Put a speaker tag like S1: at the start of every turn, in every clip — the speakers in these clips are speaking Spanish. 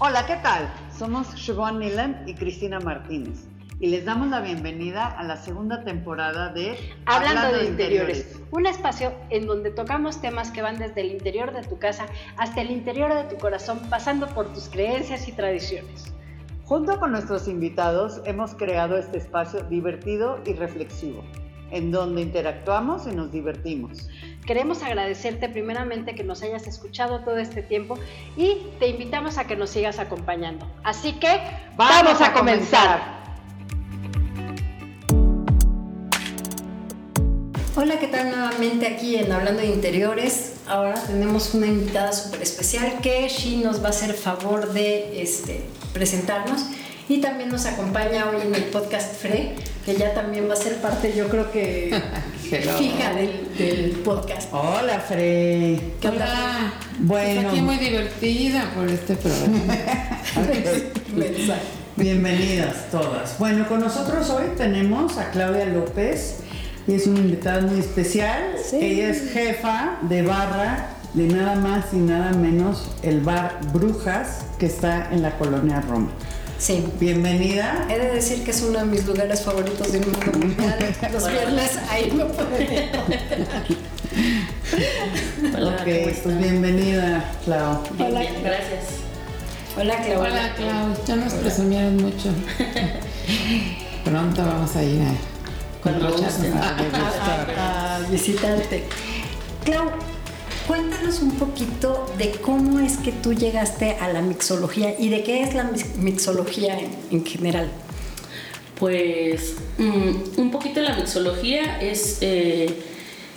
S1: Hola, ¿qué tal? Somos Siobhan Nilan y Cristina Martínez y les damos la bienvenida a la segunda temporada de
S2: Hablando, de, interiores, un espacio en donde tocamos temas que van desde el interior de tu casa hasta el interior de tu corazón, pasando por tus creencias y tradiciones.
S1: Junto con nuestros invitados hemos creado este espacio divertido y reflexivo, en donde interactuamos y nos divertimos.
S2: Queremos agradecerte primeramente que nos hayas escuchado todo este tiempo y te invitamos a que nos sigas acompañando. Así que vamos, a, comenzar. Hola, ¿qué tal nuevamente aquí en Hablando de Interiores? Ahora tenemos una invitada súper especial que Shi nos va a hacer favor de este, presentarnos y también nos acompaña hoy en el podcast Fre, que ya también va a ser parte, yo creo que fija del, podcast.
S1: Hola Fre.
S3: ¿Qué Hola. Bueno. Estoy aquí muy divertida por este programa.
S1: Bienvenidas todas. Bueno, con nosotros hoy tenemos a Claudia López y es una invitada muy especial. Ella es jefa de barra de nada más y nada menos el bar Brujas que está en la colonia Roma.
S2: Sí.
S1: Bienvenida.
S2: He de decir que es uno de mis lugares favoritos del mundo mundial. Los viernes ahí no puedo.
S1: Hola, ok, pues bienvenida, Clau.
S2: Hola, gracias. Hola, Clau.
S3: Hola, Clau. Ya nos presumieron mucho. Pronto vamos a ir a
S2: cuando a, visitarte. Clau, cuéntanos un poquito de cómo es que tú llegaste a la mixología y de qué es la mixología en, general.
S4: Pues mm, un poquito la mixología es, eh,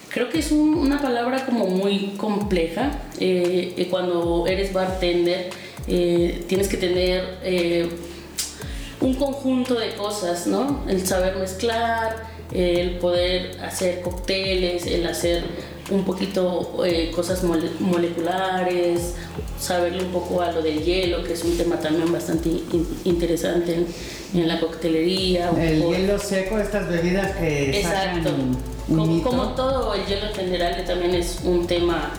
S4: creo que es una palabra como muy compleja. Eh, cuando eres bartender eh, tienes que tener un conjunto de cosas, ¿no? El saber mezclar, el poder hacer cócteles, el hacer un poquito eh, cosas moleculares, saberle un poco a lo del hielo, que es un tema también bastante interesante en, la coctelería.
S1: El hielo seco, estas bebidas que
S4: Exacto. como, como, todo, el hielo en general también es un tema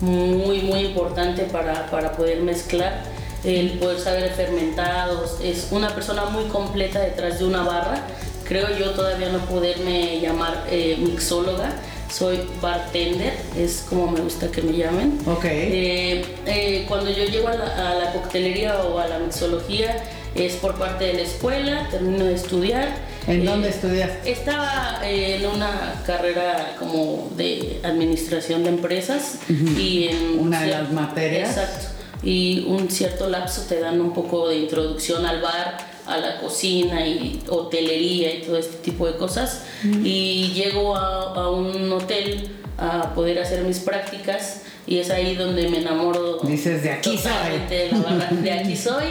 S4: muy, muy importante para, para poder mezclar. El poder saber fermentados, es una persona muy completa detrás de una barra creo yo todavía no poderme llamar eh, mixóloga, soy bartender, es como me gusta que me llamen.
S1: Ok.
S4: Eh, eh, cuando yo llego a la, coctelería o a la mixología es por parte de la escuela, termino de estudiar.
S1: ¿En dónde estudias?
S4: Estaba en una carrera como de administración de empresas y en...
S1: Una de las materias.
S4: Exacto. Y un cierto lapso te dan un poco de introducción al bar, a la cocina y hotelería y todo este tipo de cosas. Y llego a, un hotel a poder hacer mis prácticas y es ahí donde me enamoro.
S1: Dices, de aquí soy.
S4: De, la de aquí soy.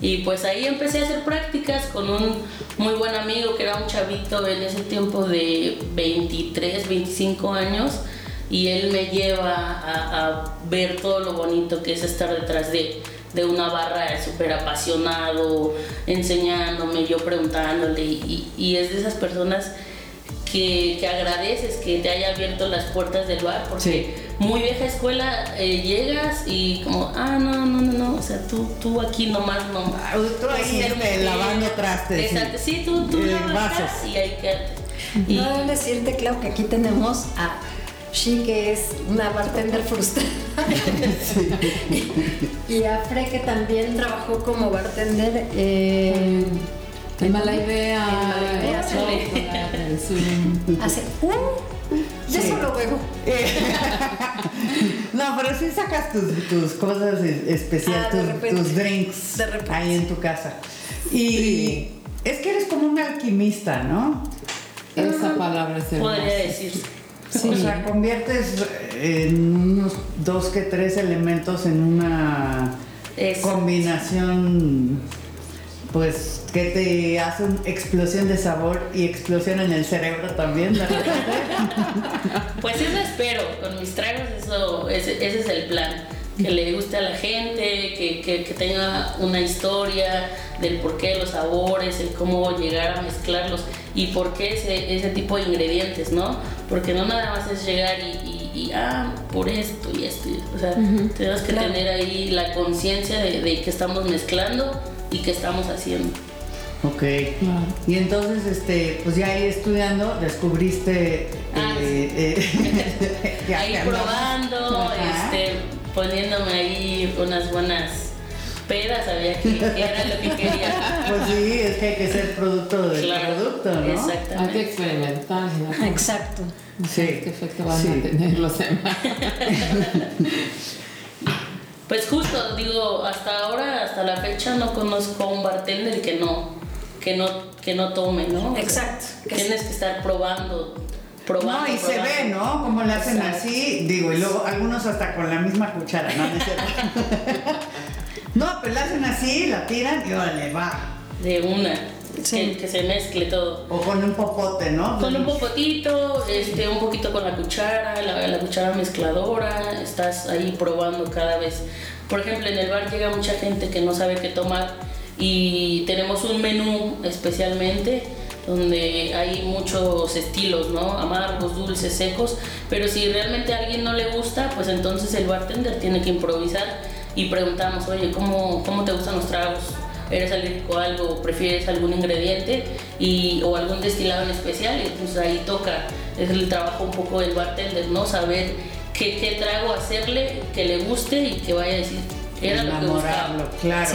S4: Y pues ahí empecé a hacer prácticas con un muy buen amigo que era un chavito en ese tiempo de 23, 25 años. Y él me lleva a, a ver todo lo bonito que es estar detrás de, de una barra súper apasionado, enseñándome, yo preguntándole, y, es de esas personas que, que, agradeces que te haya abierto las puertas del bar, porque muy vieja escuela eh, llegas y como, ah, no, no, no, no, o sea, tú, tú aquí nomás no.
S1: Ah, tú ahí este, lavando trastes.
S4: Exacto, sí, tú, tú lavas y hay que...
S2: Y, no decirte, Clau, que aquí tenemos a She, que es una bartender frustrada. y a Fre, que también trabajó como bartender
S3: eh, en Mala Idea.
S2: Hace un. Yo solo veo.
S1: no, pero sí sacas tus, tus cosas especiales, ah, tus, drinks ahí en tu casa. Y es que eres como un alquimista, ¿no?
S3: Esa palabra es
S4: Podría
S1: O sea, conviertes en unos dos que tres elementos en una combinación, pues, que te hace una explosión de sabor y explosión en el cerebro también,
S4: Pues eso espero, con mis tragos eso, ese, es el plan que le guste a la gente, que, que, tenga una historia del por qué los sabores, el cómo llegar a mezclarlos y por qué ese, ese tipo de ingredientes, ¿no? Porque no nada más es llegar y, y ah, por esto y esto. o sea, tenemos que tener ahí la conciencia de, de que estamos mezclando y que estamos haciendo.
S1: Ok. Y entonces, este, pues ya ahí estudiando, descubriste.
S4: Ah, eh, eh, ahí probando, este, poniéndome ahí unas buenas pedas, sabía que, era lo que quería.
S1: Pues sí, es que hay que ser producto del producto, ¿no?
S3: Exactamente. Hay que experimentar.
S2: Exacto.
S3: Sí. ¿Qué efecto van a tener los demás?
S4: Pues justo, digo, hasta ahora, hasta la fecha, no conozco a un bartender que no que no, que no tome, ¿no?
S2: Exacto.
S4: tienes que estar probando, probando.
S1: No, y se ve, ¿no? Como le hacen así, digo, y luego algunos hasta con la misma cuchara, ¿no? no, pero la hacen así, la tiran y órale, va.
S4: De una. Que, que, se mezcle todo.
S1: O con un popote, ¿no?
S4: Con un popotito, este, un poquito con la cuchara, la, la, cuchara mezcladora, estás ahí probando cada vez. Por ejemplo, en el bar llega mucha gente que no sabe qué tomar y tenemos un menú especialmente donde hay muchos estilos, ¿no? Amargos, dulces, secos, pero si realmente a alguien no le gusta, pues entonces el bartender tiene que improvisar y preguntamos, oye, ¿cómo, cómo te gustan los tragos? ¿Eres alérgico a algo? ¿Prefieres algún ingrediente y, o algún destilado en especial? Y entonces ahí toca, es el trabajo un poco del bartender, ¿no? Saber qué, qué trago hacerle que le guste y que vaya a decir, era
S1: enamorarlo, claro.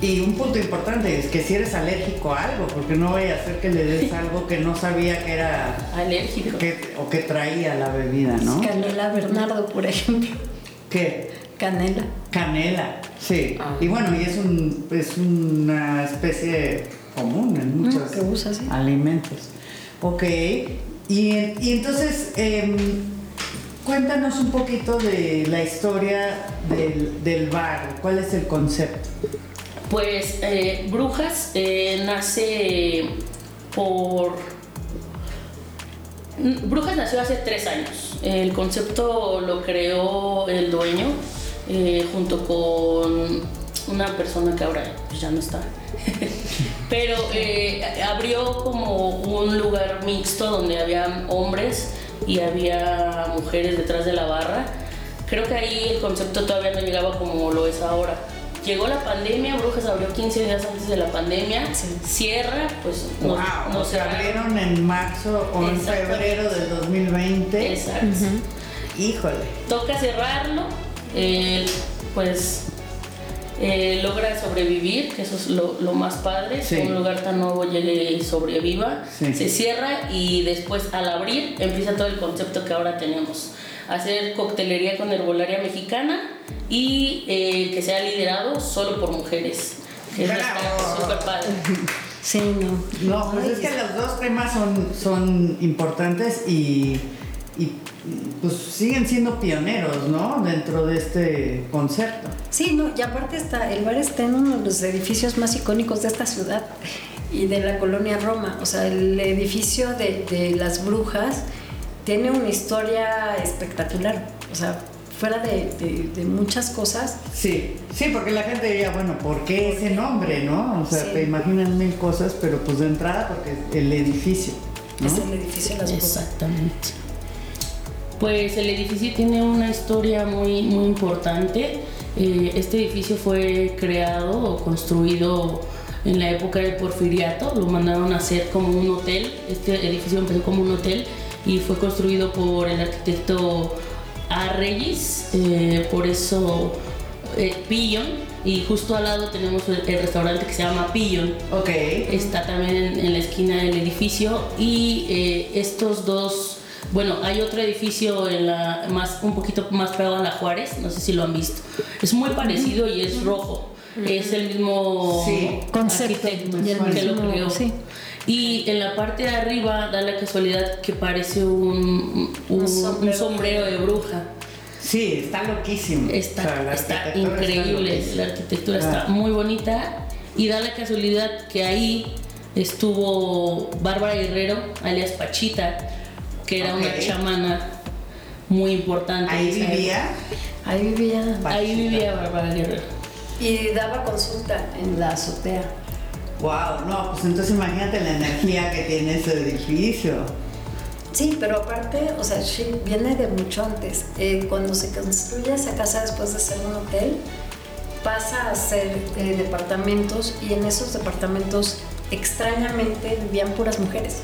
S1: Y un punto importante es que si eres alérgico a algo, porque no vaya a ser que le des algo que no sabía que era
S4: alérgico
S1: o que traía la bebida, ¿no?
S2: Canela Bernardo, por ejemplo.
S1: ¿Qué?
S2: Canela.
S1: Canela, sí. Ah. Y bueno, y es, un, es una especie común en mm, muchos alimentos. Ok. Y, y entonces, eh, Cuéntanos un poquito de la historia del, bar, ¿cuál es el concepto?
S4: Pues eh, Brujas eh, nace por... Brujas nació hace tres años. El concepto lo creó el dueño eh, junto con una persona que ahora ya no está. Pero abrió como un lugar mixto donde había hombres y había mujeres detrás de la barra. Creo que ahí el concepto todavía no llegaba como lo es ahora. Llegó la pandemia, Brujas abrió 15 días antes de la pandemia, cierra, pues
S1: wow, se abrieron en marzo o en febrero del 2020.
S4: Exacto.
S1: Híjole.
S4: Toca cerrarlo, eh, pues eh, logra sobrevivir, que eso es lo, más padre, que un lugar tan nuevo llegue y sobreviva, se cierra y después al abrir empieza todo el concepto que ahora tenemos. Hacer coctelería con herbolaria mexicana y eh, que sea liderado solo por mujeres. Que es súper padre.
S2: Sí, no.
S1: No, pues es que los dos temas son, son importantes y y pues siguen siendo pioneros, ¿no? Dentro de este concepto.
S2: Sí, no, y aparte está, el bar está en uno de los edificios más icónicos de esta ciudad y de la colonia Roma. O sea, el edificio de, de las brujas tiene una historia espectacular. O sea, fuera de, de, muchas cosas.
S1: Sí, sí, porque la gente diría, bueno, ¿por qué ese nombre, no? O sea, te imaginan mil cosas, pero pues de entrada porque el edificio.
S2: Es el edificio de las brujas.
S4: Exactamente. Pues el edificio tiene una historia muy, muy importante. Eh, este edificio fue creado o construido en la época del porfiriato, lo mandaron a hacer como un hotel. Este edificio empezó como un hotel y fue construido por el arquitecto A. Reyes, eh, por eso eh, Pillon. Y justo al lado tenemos el, restaurante que se llama Pillon.
S1: Ok.
S4: Está también en, en la esquina del edificio y estos dos bueno, hay otro edificio en la más un poquito más pegado a la Juárez, no sé si lo han visto. Es muy parecido y es rojo. Es el mismo
S2: concepto
S4: que lo creó. Y en la parte de arriba da la casualidad que parece un, un, sombrero. de bruja.
S1: Sí, está loquísimo.
S4: Está, está increíble, la arquitectura está muy bonita y da la casualidad que ahí estuvo Bárbara Guerrero, alias Pachita, que era una chamana muy importante.
S1: ¿Ahí vivía?
S2: Ahí vivía.
S4: Ahí vivía Bárbara Guerrero.
S2: Y daba consulta en la azotea.
S1: Wow, no, pues entonces imagínate la energía que tiene ese edificio.
S2: Sí, pero aparte, o sea, viene de mucho antes. Eh, cuando se construye esa casa después de ser un hotel, pasa a ser eh, departamentos y en esos departamentos extrañamente vivían puras mujeres.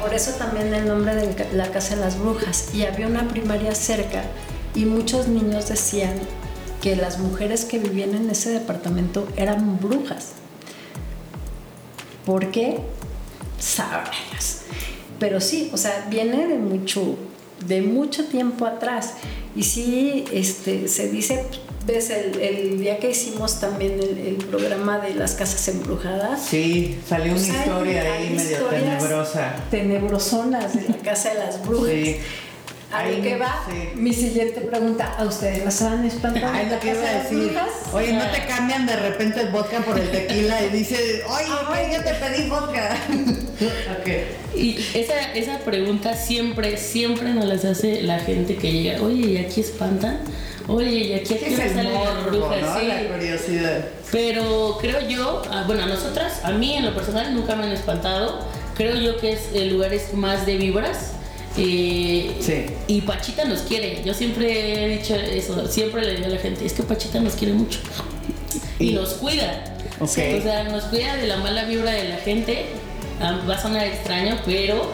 S2: Por eso también el nombre de la Casa de las Brujas. Y había una primaria cerca y muchos niños decían que las mujeres que vivían en ese departamento eran brujas. ¿Por qué? Sabrás. Pero sí, o sea, viene de mucho, de mucho tiempo atrás. Y sí, este, se dice, ves, el, día que hicimos también el, programa de las casas embrujadas.
S1: Sí, salió una historia ahí medio tenebrosa.
S2: Tenebrosonas de la casa de las brujas. Sí. Ahí que va mi siguiente pregunta. ¿A ustedes las han espantado?
S1: Ay, lo que iba a decir. Oye, ¿no te cambian de repente el vodka por el tequila y dices, oye, yo te pedí vodka?
S4: okay. Y esa, esa pregunta siempre, siempre nos las hace la gente que llega. Oye, ¿y aquí espantan? Oye, ¿y aquí a qué salen las brujas?
S1: Sí. La curiosidad.
S4: Pero creo yo, ah, bueno, a nosotras, a mí en lo personal nunca me han espantado. Creo yo que es el lugar es más de vibras sí. Y Pachita nos quiere. Yo siempre he dicho eso, siempre le digo a la gente, es que Pachita nos quiere mucho. Y, nos cuida. O sea, nos cuida de la mala vibra de la gente. Ah, va a sonar extraño, pero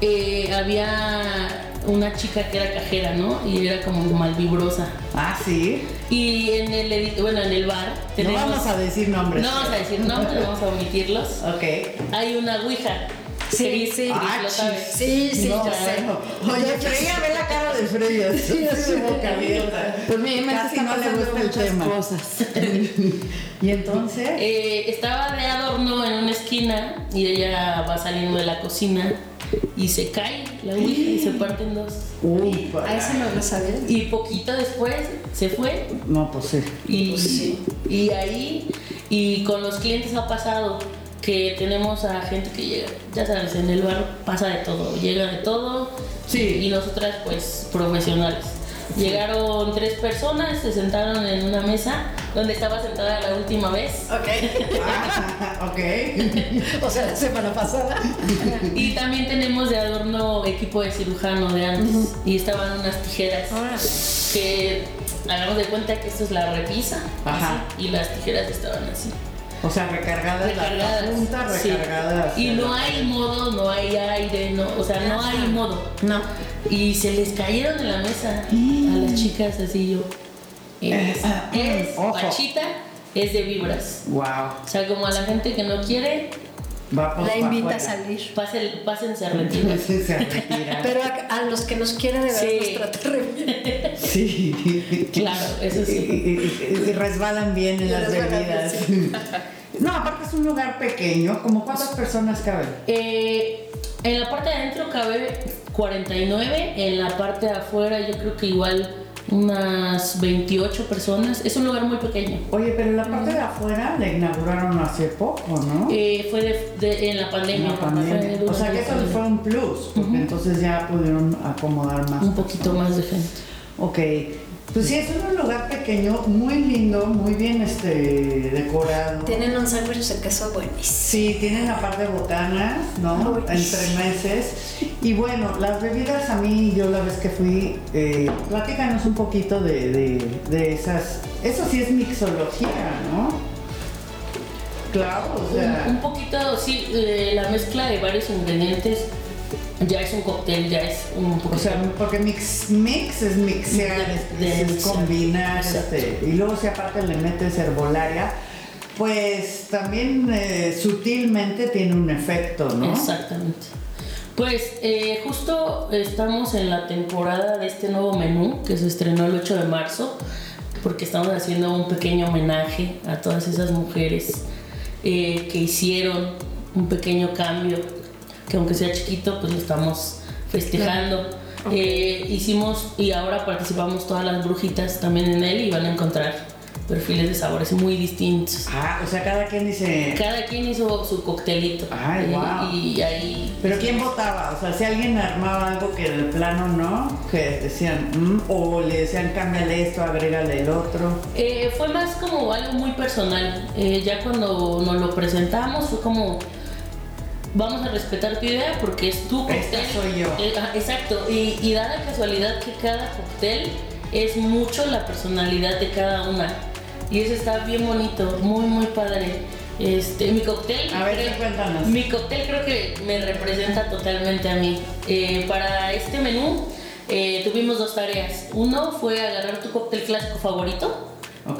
S4: eh, había una chica que era cajera, ¿no? Y era como malvibrosa.
S1: Ah, sí.
S4: Y en el, bueno, en el bar
S1: No vamos a decir nombres.
S4: No vamos a decir nombres, vamos a omitirlos.
S1: Ok.
S4: Hay una ouija
S2: Sí, sí,
S1: ah,
S2: Sí, sí, yo sé.
S1: Oye, Freya, ve la cara de Freya. Sí, sí, boca abierta. Pues mi Casi no le gusta el tema. Cosas. y entonces.
S4: Eh, estaba de adorno en una esquina y ella va saliendo de la cocina y se cae la ouija y se parte en dos.
S2: Uy, a eso no lo sabía.
S4: Y poquito después se fue.
S1: No, pues sí.
S4: Y, pues sí. y ahí, y con los clientes ha pasado que tenemos a gente que llega, ya sabes, en el bar pasa de todo, llega de todo,
S1: sí.
S4: y nosotras pues profesionales. Llegaron tres personas, se sentaron en una mesa donde estaba sentada la última vez.
S2: Ok.
S1: Ah, ok.
S2: o sea, la semana pasada.
S4: y también tenemos de adorno equipo de cirujano de antes. Y estaban unas tijeras que hagamos de cuenta que esto es la repisa.
S1: Ajá.
S4: y las tijeras estaban así.
S1: O sea, recargadas, recargadas la punta, recargadas.
S4: Y no hay modo, no hay aire, no, o sea, no hay modo.
S2: No.
S4: Y se les cayeron en la mesa a las chicas así yo. Es, es pachita, es de vibras.
S1: Wow.
S4: O sea, como a la gente que no quiere,
S2: Va, pues, la invita a salir.
S4: Pasen, pásense a retirar.
S1: A.
S2: Pero a, los que nos quieren de verdad sí. nos trata bien.
S1: Sí.
S4: Claro, eso sí.
S1: Y, resbalan bien en las bebidas. No, aparte es un lugar pequeño. ¿Como cuántas personas caben?
S4: Eh, en la parte de adentro cabe 49. En la parte de afuera yo creo que igual unas 28 personas. Es un lugar muy pequeño.
S1: Oye, pero la parte de afuera la inauguraron hace poco, ¿no?
S4: Eh, fue de, en la pandemia.
S1: o sea que eso fue un plus, porque entonces ya pudieron acomodar más.
S4: Un poquito más de gente.
S1: Ok. Pues sí, es un lugar pequeño, muy lindo, muy bien este, decorado.
S2: Tienen un sándwich de queso buenísimo.
S1: Sí, tienen aparte botanas, ¿no? Entre meses. Y bueno, las bebidas a mí, yo la vez que fui, eh, platícanos un poquito de, de, esas. Eso sí es mixología, ¿no? Claro, o sea.
S4: Un, poquito, sí, la mezcla de varios ingredientes ya es un cóctel, ya es un poquito.
S1: O sea, porque mix, mix es mixear, es, combinar, este, y luego si aparte le metes herbolaria, pues también eh, sutilmente tiene un efecto, ¿no?
S4: Exactamente. Pues eh, justo estamos en la temporada de este nuevo menú que se estrenó el 8 de marzo, porque estamos haciendo un pequeño homenaje a todas esas mujeres eh, que hicieron un pequeño cambio que aunque sea chiquito, pues lo estamos festejando. Eh, hicimos y ahora participamos todas las brujitas también en él y van a encontrar perfiles de sabores muy distintos.
S1: Ah, o sea, cada quien dice.
S4: Cada quien hizo su coctelito.
S1: Ay, wow.
S4: Y, ahí.
S1: Pero ¿quién votaba? O sea, si alguien armaba algo que de plano no, que decían, mm", o le decían, cámbiale esto, agrégale el otro.
S4: Eh, fue más como algo muy personal. Eh, ya cuando nos lo presentamos, fue como vamos a respetar tu idea porque es tu cóctel.
S1: Esta soy yo.
S4: Eh, exacto, y, y da la casualidad que cada cóctel es mucho la personalidad de cada una. Y eso está bien bonito, muy, muy padre. Este, mi cóctel.
S1: A ver, cuéntanos.
S4: Mi cóctel creo que me representa totalmente a mí. Eh, para este menú eh, tuvimos dos tareas. Uno fue agarrar tu cóctel clásico favorito.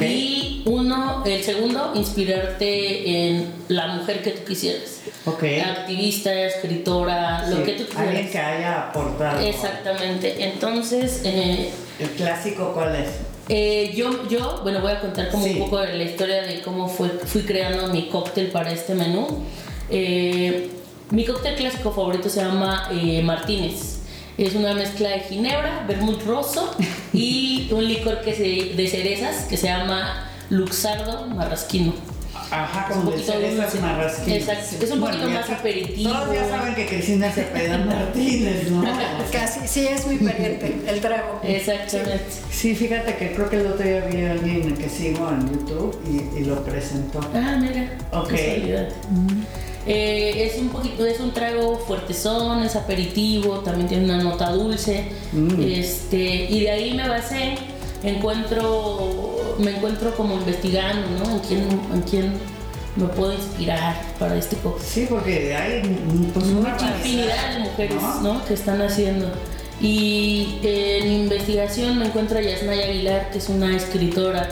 S4: Y uno, el segundo, inspirarte en la mujer que tú quisieras. Activista, escritora, lo que tú quieras.
S1: Alguien que haya aportado.
S4: Exactamente. Entonces. Eh,
S1: ¿El clásico cuál es?
S4: Eh, yo, yo, bueno, voy a contar como un poco de la historia de cómo fue, fui creando mi cóctel para este menú. Eh, mi cóctel clásico favorito se llama Martínez. Es una mezcla de ginebra, vermut rosso y un licor que se, de cerezas que se llama Luxardo Marrasquino.
S1: Ajá, como un poquito de cerezas marrasquino.
S4: Exacto, es un poquito más aperitivo.
S1: Todos ya saben que Cristina se peda Martínez, ¿no?
S2: Casi, sí, es muy pariente el trago.
S4: Exactamente.
S1: Sí, fíjate que creo que el otro día vi a alguien que sigo en YouTube y, lo presentó.
S4: Ah, mira. Ok. Eh, es un poquito, es un trago fuertezón, es aperitivo, también tiene una nota dulce. Mm. Este, y de ahí me basé, encuentro, me encuentro como investigando, ¿no? En quién, en quién me puedo inspirar para este cóctel.
S1: Sí, porque hay pues,
S4: mucha infinidad de mujeres, ¿no? Que están haciendo. Y en investigación me encuentro a Yasnaya Aguilar, que es una escritora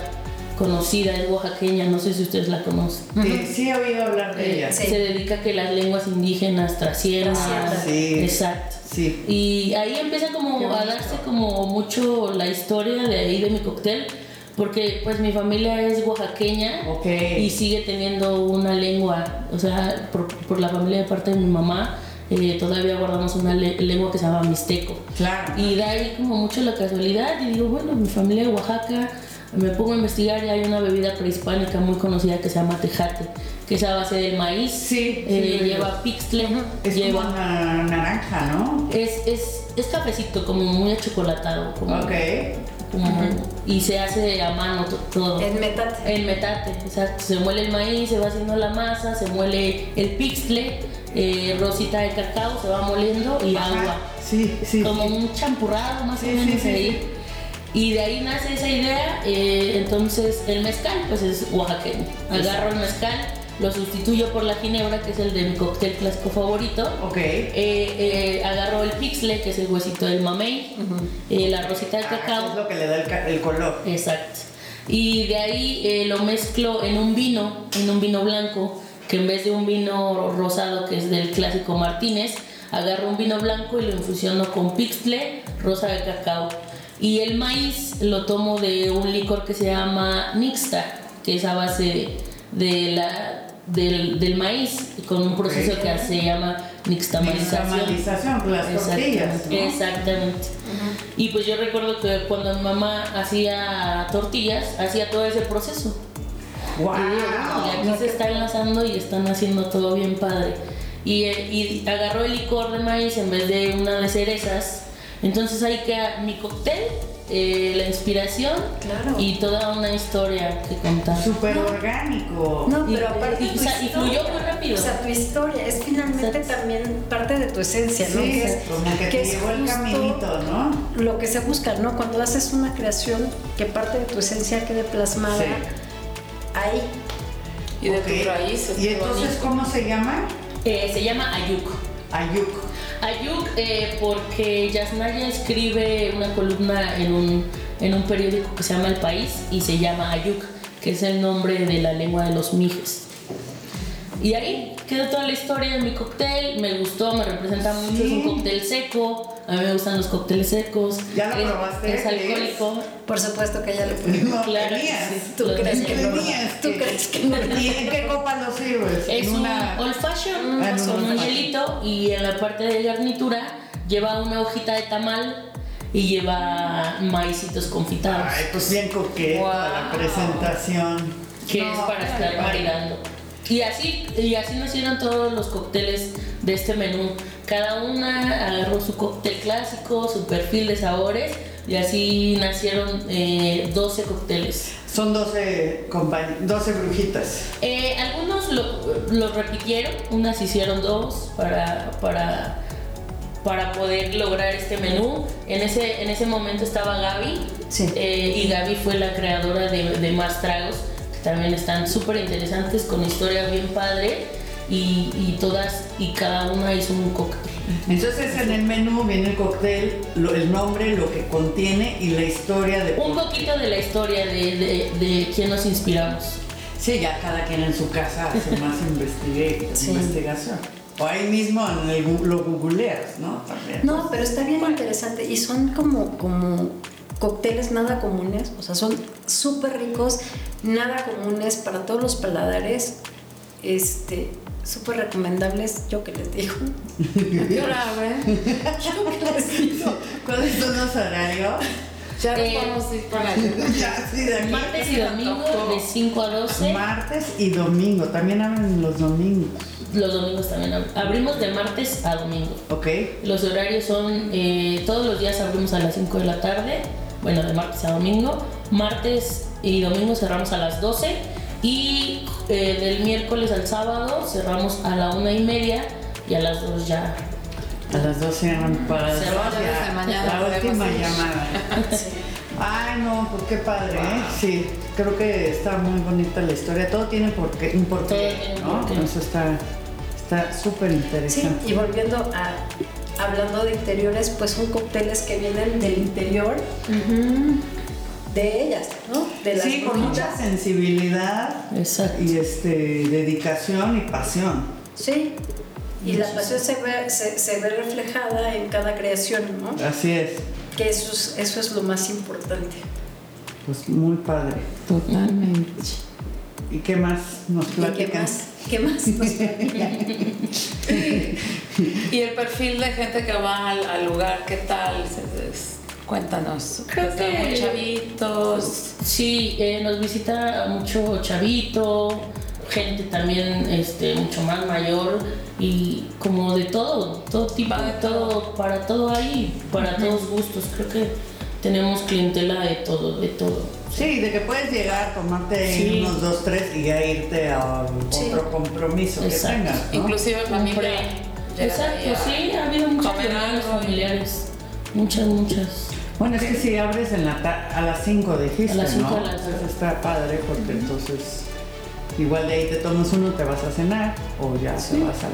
S4: conocida, es oaxaqueña, no sé si ustedes la conocen.
S1: Sí, he oído hablar de ella.
S4: Se dedica a que las lenguas indígenas trasciendan.
S1: Sí.
S4: Exacto. Sí. Y ahí empieza como a darse como mucho la historia de ahí de mi cóctel, porque pues mi familia es oaxaqueña y sigue teniendo una lengua, o sea, por, la familia de parte de mi mamá. Eh, todavía guardamos una lengua que se llama mixteco.
S1: Claro.
S4: Y da ahí como mucho la casualidad y digo, bueno, mi familia de Oaxaca, me pongo a investigar y hay una bebida prehispánica muy conocida que se llama tejate, que es a base del maíz.
S1: Sí.
S4: Eh, lleva pixtle.
S1: Es
S4: lleva,
S1: como una naranja, ¿no?
S4: Es, es, es cafecito, como muy achocolatado. Como,
S1: ok.
S4: Y se hace a mano todo.
S2: En metate.
S4: En metate, exacto. Se muele el maíz, se va haciendo la masa, se muele el pixtle, eh, rosita de cacao, se va moliendo y agua.
S1: Sí, sí.
S4: Como un champurrado más o menos ahí. Y de ahí nace esa idea, eh, entonces el mezcal pues es oaxaqueño. Agarro el mezcal, lo sustituyo por la ginebra, que es el de mi cóctel clásico favorito.
S1: Ok.
S4: Eh, eh, agarro el pixle, que es el huesito del mamey, la rosita de ah, cacao.
S1: es lo que le da el, color.
S4: Exacto. Y de ahí lo mezclo en un vino, en un vino blanco, que en vez de un vino rosado, que es del clásico Martínez, agarro un vino blanco y lo infusiono con pixle, rosa de cacao y el maíz lo tomo de un licor que se llama Nixta, que es a base de, la, del, maíz, con un proceso que se llama nixtamalización.
S1: Nixtamalización, las
S4: Exactamente. Exactamente. Y pues yo recuerdo que cuando mi mamá hacía tortillas, hacía todo ese proceso.
S1: Wow.
S4: Y aquí se está enlazando y están haciendo todo bien padre. Y, y agarró el licor de maíz en vez de una de cerezas entonces ahí queda mi cóctel, eh, la inspiración y toda una historia que contar.
S1: Súper orgánico.
S2: No, pero aparte
S4: y, fluyó muy rápido.
S2: O sea, tu historia es finalmente también parte de tu esencia, ¿no?
S1: Sí, que como que, te llevó el caminito, ¿no?
S2: Lo que se busca, ¿no? Cuando haces una creación que parte de tu esencia quede plasmada ahí.
S3: Y de tu raíz.
S1: ¿Y entonces cómo se llama?
S4: Eh, se llama Ayuk.
S1: Ayuk.
S4: Ayuk, eh, porque Yasnaya escribe una columna en un, en un periódico que se llama El País y se llama Ayuk, que es el nombre de la lengua de los mijes. Y ahí quedó toda la historia de mi cóctel, me gustó, me representa mucho, es un cóctel seco, a mí me gustan los cócteles secos.
S1: ¿Ya lo probaste?
S4: Es alcohólico.
S2: Por supuesto que ya lo probé.
S1: No,
S4: claro,
S2: ¿Tú crees que no?
S1: ¿Tú crees que no? ¿Y en qué copa lo sirves?
S4: Es un old fashion, ah, con un hielito y en la parte de garnitura lleva una hojita de tamal y lleva maicitos confitados.
S1: Ay, pues bien coqueta la presentación.
S4: Que es para estar marinando. Y así, y así nacieron todos los cócteles de este menú. Cada una agarró su cóctel clásico, su perfil de sabores, y así nacieron 12 eh, cócteles.
S1: Son 12, 12 brujitas.
S4: Eh, algunos lo, repitieron, unas hicieron dos para, para, para poder lograr este menú. En ese, en ese momento estaba Gaby eh, y Gaby fue la creadora de, de Más Tragos, también están súper interesantes con historia bien padre y, y todas y cada una hizo un cóctel.
S1: Entonces en el menú viene el cóctel, el nombre, lo que contiene y la historia de...
S4: Un poquito de la historia de, de, quién nos inspiramos.
S1: Sí, ya cada quien en su casa hace más investigación. O ahí mismo lo googleas, ¿no?
S2: No, pero está bien interesante y son como, como cócteles nada comunes, o sea, son súper ricos, nada comunes para todos los paladares. Este, súper recomendables, yo que les digo.
S3: qué hora, Yo
S1: que les digo. ¿Cuáles son los horarios?
S3: Ya eh, vamos a ir para allá.
S4: sí, de Martes y domingo de 5 a 12.
S1: Martes y domingo, también abren los domingos.
S4: Los domingos también abrimos de martes a domingo.
S1: Ok.
S4: Los horarios son, eh, todos los días abrimos a las 5 de la tarde, bueno, de martes a domingo. Martes y domingo cerramos a las 12 y eh, del miércoles al sábado cerramos a la una y media y a las dos ya.
S1: A las dos eran para Se la última llamada. Ay, no, pues qué padre, ¿eh? Sí, creo que está muy bonita la historia. Todo tiene por qué, un porqué, ¿no? Eso está súper interesante.
S2: Sí, y volviendo a hablando de interiores, pues son cócteles que vienen del interior de ellas, ¿no? De
S1: las sí, con mucha sensibilidad y este, dedicación y pasión.
S2: Sí, y la pasión se ve, se, ve reflejada en cada creación, ¿no?
S1: Así es.
S2: Que eso es, eso es lo más importante.
S1: Pues muy padre.
S3: Totalmente.
S1: ¿Y qué más nos platican?
S2: ¿Qué más, nos platican?
S3: y el perfil de gente que va al, lugar, ¿qué tal? Cuéntanos.
S4: Creo que chavitos. Sí, eh, nos visita mucho chavito, gente también este, mucho más mayor y como de todo, todo tipo, de todo, para todo ahí, para todos gustos. Creo que tenemos clientela de todo, de todo.
S1: Sí, de que puedes llegar, tomarte unos dos, tres y ya irte a otro compromiso que tengas.
S3: Inclusive familia.
S4: Exacto, sí, ha habido muchas familiares, muchas, muchas.
S1: Bueno, es que si abres en la a las 5 dijiste, a las 5 ¿no? Entonces está padre porque entonces igual de ahí te tomas uno, te vas a cenar o ya te vas a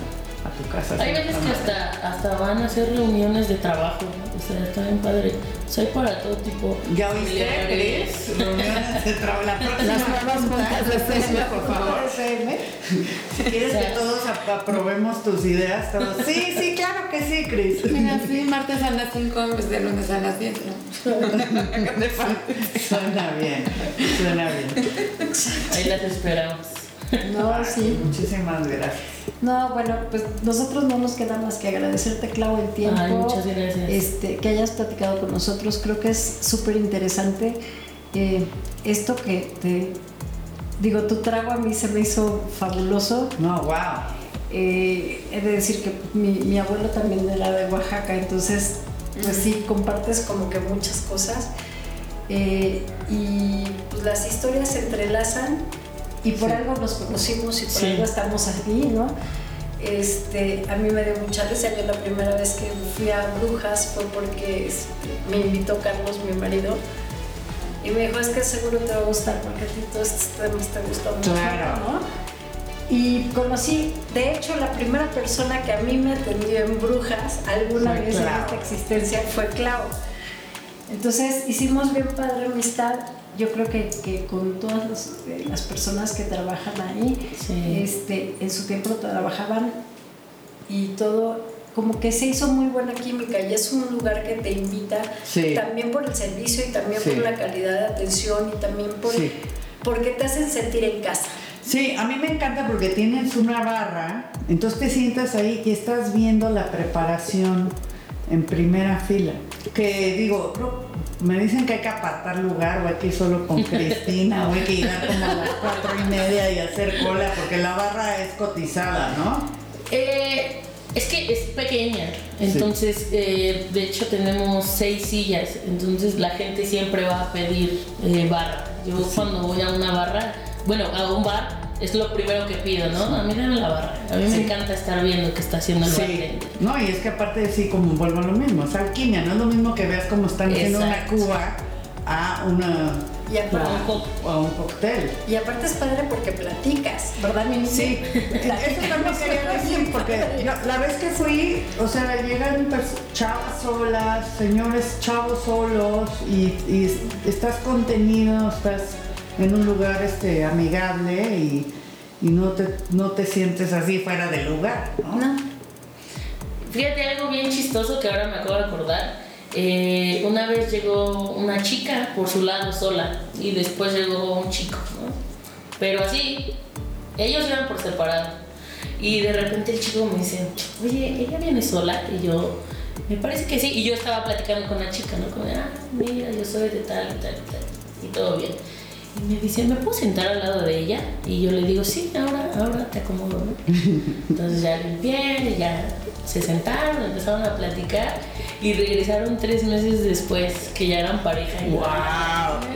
S1: a tu casa.
S4: Hay veces que hasta, hasta van a hacer reuniones de trabajo, o sea, está bien padre. Hay para todo tipo.
S1: ¿Ya oíste, Cris? Reuniones de trabajo. La próxima Las nuevas juntas de FM, por favor. Si quieres que todos aprobemos tus ideas, todos. Sí, sí, claro que sí, Cris.
S3: Mira, sí, martes a las 5 en vez de lunes a las 10.
S1: suena bien, suena bien.
S4: Ahí las esperamos.
S2: No, sí.
S1: Muchísimas gracias.
S2: No, bueno, pues nosotros no nos queda más que agradecerte, Clau, el tiempo.
S4: muchas gracias.
S2: Este, que hayas platicado con nosotros. Creo que es súper interesante eh, esto que te. Digo, tu trago a mí se me hizo fabuloso.
S1: No, wow.
S2: Eh, he de decir que mi, mi abuelo también era de Oaxaca, entonces, pues sí, compartes como que muchas cosas. Eh, y pues las historias se entrelazan y por algo nos conocimos y por algo estamos aquí, ¿no? Este, a mí me dio mucha risa, yo la primera vez que fui a Brujas fue porque este, me invitó Carlos, mi marido, y me dijo, es que seguro te va a gustar porque a ti todos estos temas te gustan mucho, ¿no? Y conocí, de hecho, la primera persona que a mí me atendió en Brujas alguna vez en esta existencia fue Clau. Entonces hicimos bien padre amistad yo creo que, que con todas eh, las personas que trabajan ahí, este, en su tiempo trabajaban y todo, como que se hizo muy buena química y es un lugar que te invita también por el servicio y también por la calidad de atención y también por porque te hacen sentir en casa.
S1: Sí, a mí me encanta porque tienes una barra, entonces te sientas ahí y estás viendo la preparación en primera fila. Que digo, me dicen que hay que apartar lugar o hay que ir solo con Cristina o hay que llegar como a las cuatro y media y hacer cola porque la barra es cotizada, ¿no?
S4: Eh, Es que es pequeña, entonces eh, de hecho tenemos seis sillas, entonces la gente siempre va a pedir eh, barra. Yo cuando voy a una barra, bueno, a un bar, es lo primero que pido, ¿no? A mí dame la barra. A mí me encanta estar viendo qué está haciendo el sí.
S1: No, y es que aparte sí, como vuelvo a lo mismo, es alquimia, no es lo mismo que veas cómo están haciendo una cuba a una
S2: y aparte,
S1: a un cóctel.
S2: Y aparte es padre porque platicas, ¿verdad, mi
S1: Sí, eso también quería decir, porque la vez que fui, o sea, llegan chavas solas, señores chavos solos, y, y estás contenido, estás en un lugar este, amigable y, no, te, no te sientes así fuera del lugar, ¿no?
S4: Fíjate algo bien chistoso que ahora me acabo de acordar. Eh, una vez llegó una chica por su lado sola y después llegó un chico, ¿no? Pero así, ellos iban por separado. Y de repente el chico me dice, oye, ¿ella viene sola? Y yo, me parece que sí. Y yo estaba platicando con la chica, ¿no? Como, ah, mira, yo soy de tal y tal y tal. Y todo bien. Y me dice, ¿me puedo sentar al lado de ella? Y yo le digo, sí, ahora, ahora te acomodo. Entonces ya limpié, y ya se sentaron, empezaron a platicar y regresaron tres meses después, que ya eran pareja.
S1: Y ¡Wow!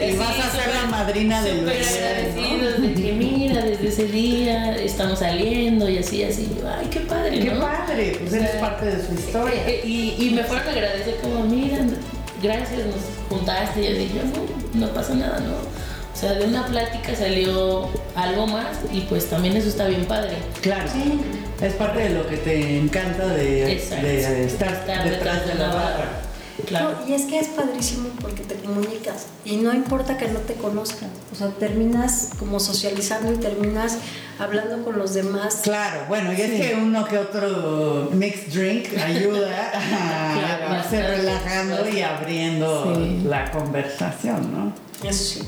S1: Y vas a ser la madrina del bebé.
S4: agradecidos de que mira, desde ese día estamos saliendo y así, así. Ay, qué padre,
S1: ¿no? Qué padre, pues eres parte de su historia.
S4: Eh, eh, y, y me fueron a agradecer como, mira, gracias, nos juntaste. Y yo dije, no, no pasa nada, ¿no? O sea, de una plática salió algo más y pues también eso está bien padre.
S1: Claro. Sí. Es parte de lo que te encanta de, estar, detrás, de la barra.
S2: Claro. y es que es padrísimo porque te comunicas y no importa que no te conozcan, o sea, terminas como socializando y terminas hablando con los demás.
S1: Claro, bueno, y es que uno que otro mixed drink ayuda a irse relajando y abriendo la conversación, ¿no?
S2: Eso sí.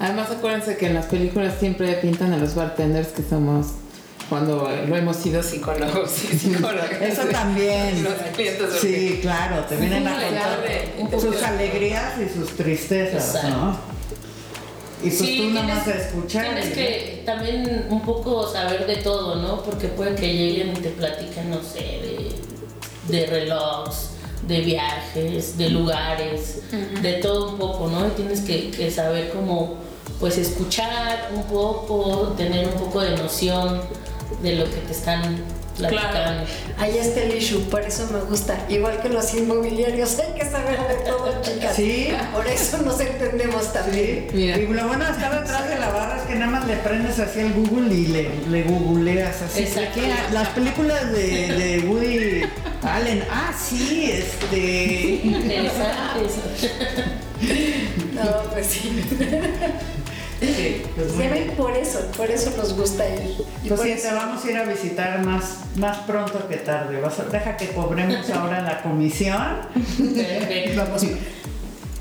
S3: Además, acuérdense que en las películas siempre pintan a los bartenders que somos cuando lo hemos sido psicólogos y psicólogas.
S1: Eso también. sí, claro, te vienen a contar sus alegrías y sus tristezas, ¿no? Y pues tú nada más a escuchar.
S4: Tienes que también un poco saber de todo, ¿no? Porque puede que lleguen y te platican, no sé, de, de relojes, de viajes, de lugares, de todo un poco, ¿no? Y tienes que, que saber cómo pues escuchar un poco, tener un poco de noción de lo que te están platicando. Claro.
S2: Ahí está el issue, por eso me gusta. Igual que los inmobiliarios, hay que saber de todo, chicas.
S1: Sí.
S2: Por eso nos entendemos también.
S1: Sí. Y lo bueno de estar detrás de la barra es que nada más le prendes así el Google y le, le googleas así. Exacto. Las películas de, de Woody Allen, ah, sí, este.
S2: no, pues sí. Sí, pues por eso, por eso nos gusta ir.
S1: Y pues sí, te vamos a ir a visitar más, más pronto que tarde. deja que cobremos ahora la comisión.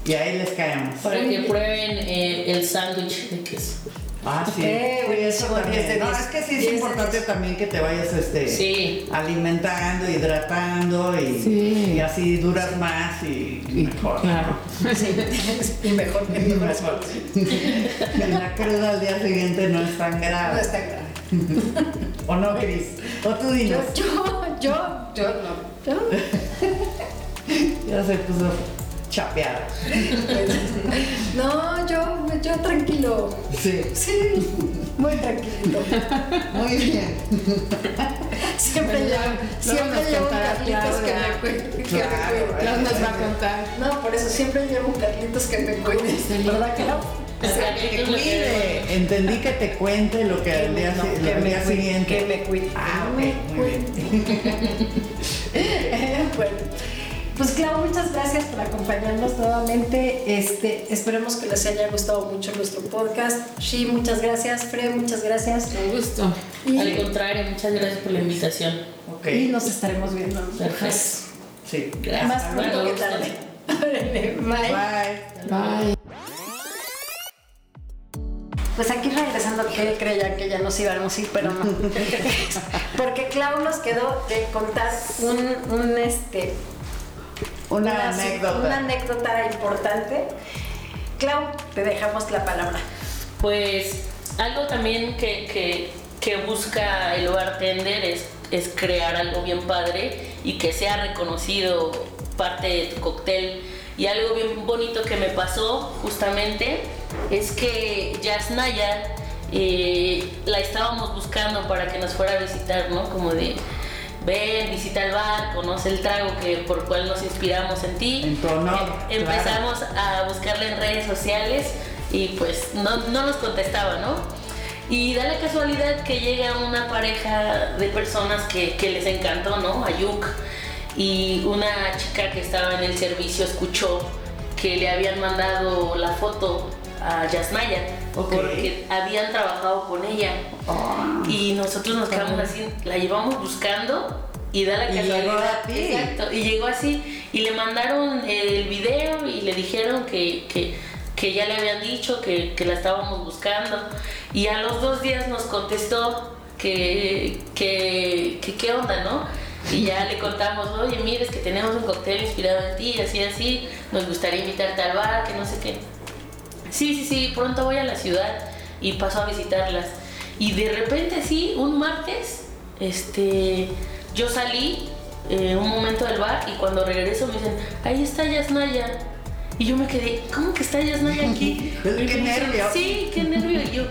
S1: y ahí les caemos.
S4: Para que prueben eh, el sándwich de queso.
S1: Ah, sí. eso también. No, es que sí es importante también que te vayas este, alimentando, hidratando y, y, así duras más y, mejor.
S2: Claro. Sí. y mejor, y mejor.
S1: y la cruda al día siguiente no es tan grave.
S2: No es tan grave.
S1: ¿O no, Cris? ¿O tú dinos?
S2: Yo, yo, yo, yo no.
S1: ya se puso chapeada.
S2: no, yo, yo tranquilo.
S1: Sí.
S2: Sí, muy tranquilo.
S1: Muy bien.
S2: Siempre llevo, siempre llevo un Carlitos que me cuide.
S3: Claro, nos va a contar.
S2: No, por eso siempre llevo un Carlitos que me cuide. ¿Verdad que no?
S1: O sea, que te cuide. Entendí que te cuente lo que al día, día siguiente.
S2: Que me cuide.
S1: Ah, ok. Muy bien.
S2: bueno. Pues Clau, muchas gracias por acompañarnos nuevamente. Este, esperemos que les haya gustado mucho nuestro podcast. Sí, muchas gracias. Fred, muchas gracias.
S3: Con gusto.
S4: Al contrario, muchas gracias por la invitación.
S2: Okay. Y nos estaremos viendo.
S4: Perfecto.
S1: Sí.
S2: Gracias. Más pronto que tarde.
S1: Bye.
S3: Bye.
S2: Pues aquí regresando, que él creía que ya nos íbamos a ir, pero no. Porque Clau nos quedó de contar un, un este,
S1: una, anécdota.
S2: Una anécdota importante. Clau, te dejamos la palabra.
S4: Pues algo también que, que, que busca el bartender es es crear algo bien padre y que sea reconocido parte de tu cóctel. Y algo bien bonito que me pasó justamente es que Yasnaya eh, la estábamos buscando para que nos fuera a visitar, ¿no? Como de, ven, visita el bar, conoce el trago que por cual nos inspiramos en ti.
S1: En tu honor,
S4: Em- empezamos a buscarla en redes sociales y pues no, no nos contestaba, ¿no? Y da la casualidad que llega una pareja de personas que, que les encantó, ¿no? Ayuk. Y una chica que estaba en el servicio escuchó que le habían mandado la foto a Yasmaya Porque habían trabajado con ella.
S1: Ah.
S4: Y nosotros nos quedamos así, la llevamos buscando y da la
S1: Y
S4: casualidad.
S1: llegó a ti.
S4: Exacto, y llegó así. Y le mandaron el video y le dijeron que, que, que ya le habían dicho que, que la estábamos buscando. Y a los dos días nos contestó que, que, que qué onda, ¿no? Y ya le contamos, oye, mira, es que tenemos un cóctel inspirado en ti, así, así, nos gustaría invitarte al bar, que no sé qué. Sí, sí, sí, pronto voy a la ciudad y paso a visitarlas. Y de repente, sí, un martes, este, yo salí eh, un momento del bar y cuando regreso me dicen, ahí está Yasnaya. Y yo me quedé, ¿cómo que está Yasnaya aquí?
S1: Qué
S4: dicen,
S1: nervio.
S4: Sí, qué nervio. Y yo,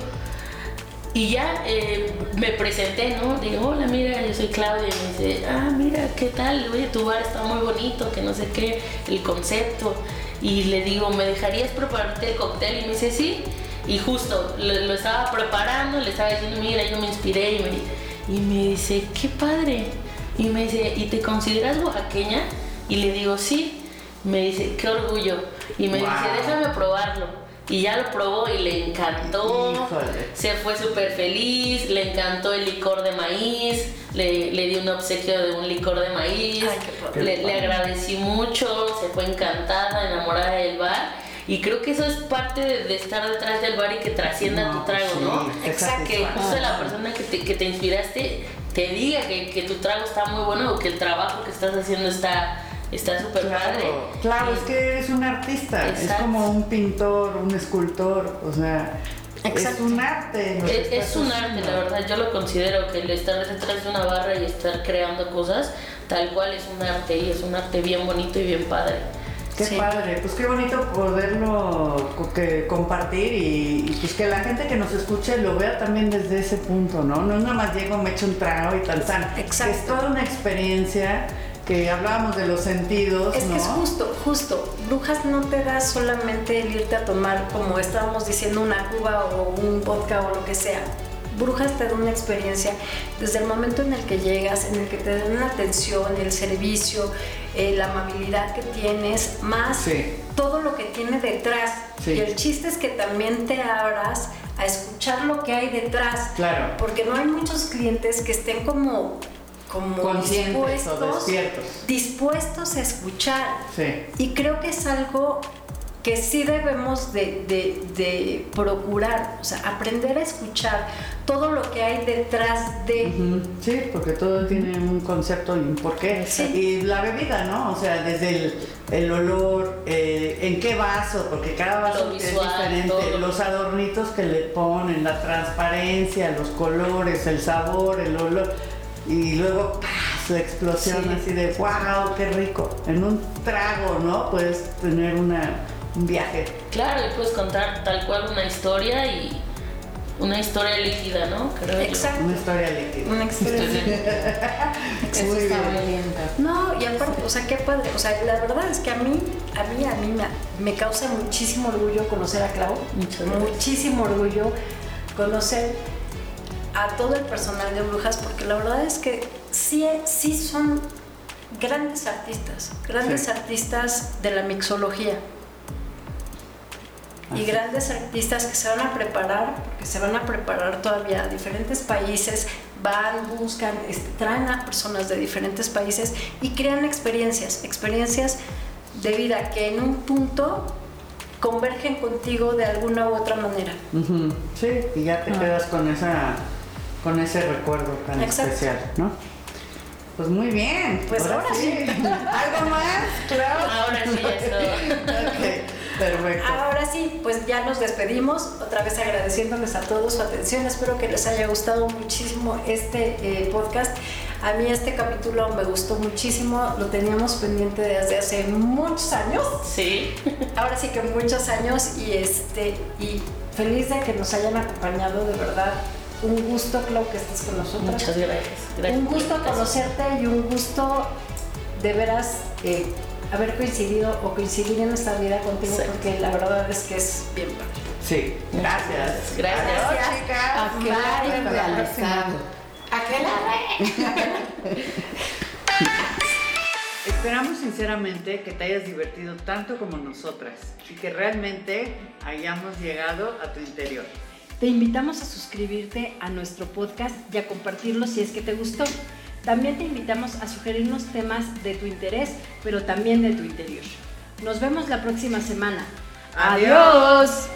S4: y ya eh, me presenté, ¿no? Digo, hola, mira, yo soy Claudia. Y me dice, ah, mira, ¿qué tal? Oye, tu bar está muy bonito, que no sé qué, el concepto. Y le digo, ¿me dejarías prepararte el cóctel? Y me dice, sí. Y justo lo, lo estaba preparando, le estaba diciendo, mira, yo me inspiré. Y me, y me dice, qué padre. Y me dice, ¿y te consideras oaxaqueña? Y le digo, sí. Me dice, qué orgullo. Y me
S1: Wow.
S4: dice, déjame probarlo. Y ya lo probó y le encantó.
S1: Híjole.
S4: Se fue súper feliz, le encantó el licor de maíz, le, le di un obsequio de un licor de maíz,
S2: Ay, qué padre.
S4: le, le agradecí mucho, se fue encantada, enamorada del bar. Y creo que eso es parte de, de estar detrás del bar y que trascienda
S1: No,
S4: tu trago,
S1: sí,
S4: ¿no? Exacto, que justo la persona que te, que te inspiraste te diga que, que tu trago está muy bueno o que el trabajo que estás haciendo está está súper padre.
S1: Claro, claro,
S4: Y-
S1: es que eres un artista, es
S4: Exacto.
S1: como un pintor, un escultor, o sea, es
S2: Exacto.
S1: un arte.
S4: Es, es un arte, la verdad. Yo lo considero que el estar detrás de una barra y estar creando cosas, tal cual es un arte y es un arte bien bonito y bien padre.
S1: Qué
S2: Sí.
S1: padre, pues qué bonito poderlo co- que compartir y, y pues que la gente que nos escuche lo vea también desde ese punto, ¿no? No es nada más llego, me echo un trago y tan tan.
S2: Exacto.
S1: Es toda una experiencia que hablábamos de los sentidos,
S2: Es
S1: ¿no?
S2: que es justo, justo. Brujas no te da solamente el irte a tomar, como estábamos diciendo, una cuba o un vodka o lo que sea. Brujas te da una experiencia desde el momento en el que llegas, en el que te dan la atención, el servicio, eh, la amabilidad que tienes, más
S1: Sí.
S2: todo lo que tiene detrás.
S1: Sí.
S2: Y el chiste es que también te abras a escuchar lo que hay detrás.
S1: Claro.
S2: Porque no hay muchos clientes que estén como, como
S1: Conscientes o
S2: dispuestos
S1: despiertos.
S2: dispuestos a escuchar.
S1: Sí.
S2: Y creo que es algo que sí debemos de, de- de procurar, o sea, aprender a escuchar todo lo que hay detrás de...
S1: Sí, porque todo tiene un concepto y un porqué.
S2: Sí.
S1: Y la bebida, ¿no? O sea, desde el, el olor, eh, en qué vaso, porque cada vaso
S4: Lo
S1: es
S4: visual,
S1: diferente,
S4: todo.
S1: los adornitos que le ponen, la transparencia, los colores, el sabor, el olor. Y luego ¡pah! la explosión
S2: Sí.
S1: así de wow, qué rico. En un trago, ¿no? Puedes tener una, un viaje.
S4: Claro, y puedes contar tal cual una historia y una historia líquida, ¿no? Creo yo.
S2: Exacto.
S1: Una historia líquida.
S2: Una experiencia.
S3: Eso
S1: Muy
S3: está
S1: bien.
S2: No, y aparte, o sea, qué padre. O sea, la verdad es que a mí, a mí, a mí me, me causa muchísimo orgullo conocer a Clau.
S4: Muchas gracias.
S2: Muchísimo orgullo conocer a todo el personal de Brujas, porque la verdad es que sí, sí son grandes artistas, grandes
S1: Sí.
S2: artistas de la mixología. Y grandes artistas que se van a preparar, porque se van a preparar todavía a diferentes países, van, buscan, traen a personas de diferentes países y crean experiencias, experiencias de vida que en un punto convergen contigo de alguna u otra manera.
S1: Sí, y ya te
S2: Ah.
S1: quedas con esa con ese recuerdo tan
S2: Exacto.
S1: especial, ¿no? Pues muy bien.
S2: Pues ahora sí.
S1: ¿Algo más? Claro.
S4: Ahora sí, eso.
S1: Ok. Perfecto.
S2: Ahora sí, pues ya nos despedimos, otra vez agradeciéndoles a todos su atención, espero que les haya gustado muchísimo este eh, podcast. A mí este capítulo me gustó muchísimo, lo teníamos pendiente desde hace muchos años.
S4: Sí.
S2: Ahora sí que muchos años y este y feliz de que nos hayan acompañado, de verdad. Un gusto, Clau, que estés con nosotros.
S4: Muchas gracias. gracias
S2: Un gusto conocerte y un gusto de veras eh, haber coincidido o coincidir en esta vida contigo,
S4: Sí.
S2: porque la verdad es que es bien padre.
S1: Sí, gracias.
S4: Gracias.
S1: Adiós, chicas.
S3: Aquel
S1: Bye.
S3: realizado.
S1: Esperamos sinceramente que te hayas divertido tanto como nosotras y que realmente hayamos llegado a tu interior.
S2: Te invitamos a suscribirte a nuestro podcast y a compartirlo si es que te gustó. También te invitamos a sugerirnos temas de tu interés, pero también de tu interior. Nos vemos la próxima semana. Adiós.